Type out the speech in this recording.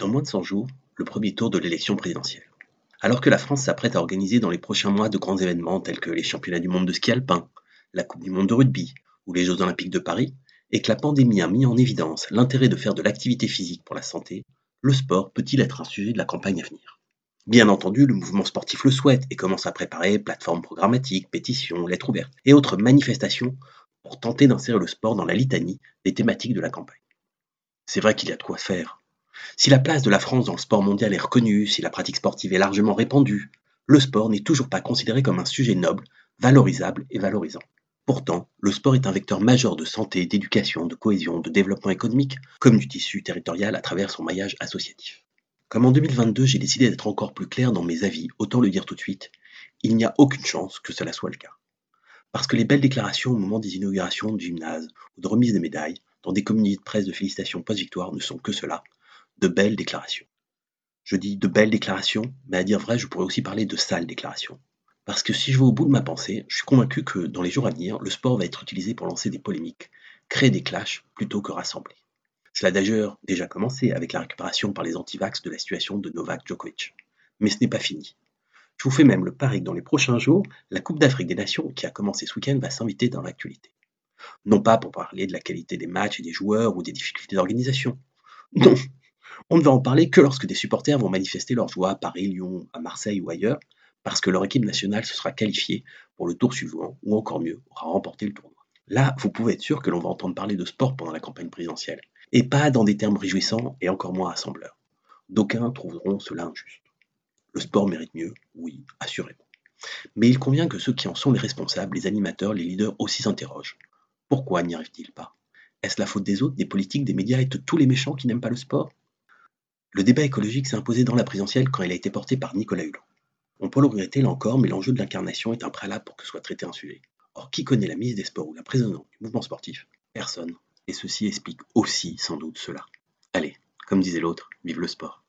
Dans moins de 100 jours, le premier tour de l'élection présidentielle. Alors que la France s'apprête à organiser dans les prochains mois de grands événements tels que les championnats du monde de ski alpin, la Coupe du monde de rugby ou les Jeux olympiques de Paris, et que la pandémie a mis en évidence l'intérêt de faire de l'activité physique pour la santé, le sport peut-il être un sujet de la campagne à venir? Bien entendu, le mouvement sportif le souhaite et commence à préparer plateformes programmatiques, pétitions, lettres ouvertes et autres manifestations pour tenter d'insérer le sport dans la litanie des thématiques de la campagne. C'est vrai qu'il y a de quoi faire. Si la place de la France dans le sport mondial est reconnue, si la pratique sportive est largement répandue, le sport n'est toujours pas considéré comme un sujet noble, valorisable et valorisant. Pourtant, le sport est un vecteur majeur de santé, d'éducation, de cohésion, de développement économique, comme du tissu territorial à travers son maillage associatif. Comme en 2022, j'ai décidé d'être encore plus clair dans mes avis, autant le dire tout de suite, il n'y a aucune chance que cela soit le cas. Parce que les belles déclarations au moment des inaugurations de gymnase ou de remise des médailles, dans des communiqués de presse de félicitations post-victoire, ne sont que cela, de belles déclarations. Je dis de belles déclarations, mais à dire vrai, je pourrais aussi parler de sales déclarations. Parce que si je vais au bout de ma pensée, je suis convaincu que dans les jours à venir, le sport va être utilisé pour lancer des polémiques, créer des clashs plutôt que rassembler. Cela a d'ailleurs déjà commencé avec la récupération par les antivax de la situation de Novak Djokovic. Mais ce n'est pas fini. Je vous fais même le pari que dans les prochains jours, la Coupe d'Afrique des Nations, qui a commencé ce week-end, va s'inviter dans l'actualité. Non pas pour parler de la qualité des matchs et des joueurs ou des difficultés d'organisation. Non, on ne va en parler que lorsque des supporters vont manifester leur joie à Paris, Lyon, à Marseille ou ailleurs, parce que leur équipe nationale se sera qualifiée pour le tour suivant, ou encore mieux, aura remporté le tournoi. Là, vous pouvez être sûr que l'on va entendre parler de sport pendant la campagne présidentielle et pas dans des termes réjouissants et encore moins rassembleurs. D'aucuns trouveront cela injuste. Le sport mérite mieux, oui, assurément. Mais il convient que ceux qui en sont les responsables, les animateurs, les leaders aussi s'interrogent. Pourquoi n'y arrivent-ils pas? Est-ce la faute des autres, des politiques, des médias et de tous les méchants qui n'aiment pas le sport? Le débat écologique s'est imposé dans la présidentielle quand il a été porté par Nicolas Hulot. On peut le regretter là encore, mais l'enjeu de l'incarnation est un préalable pour que soit traité un sujet. Or, qui connaît la mise des Sports ou la présidente du mouvement sportif? Personne et ceci explique aussi sans doute cela. Allez, comme disait l'autre, vive le sport.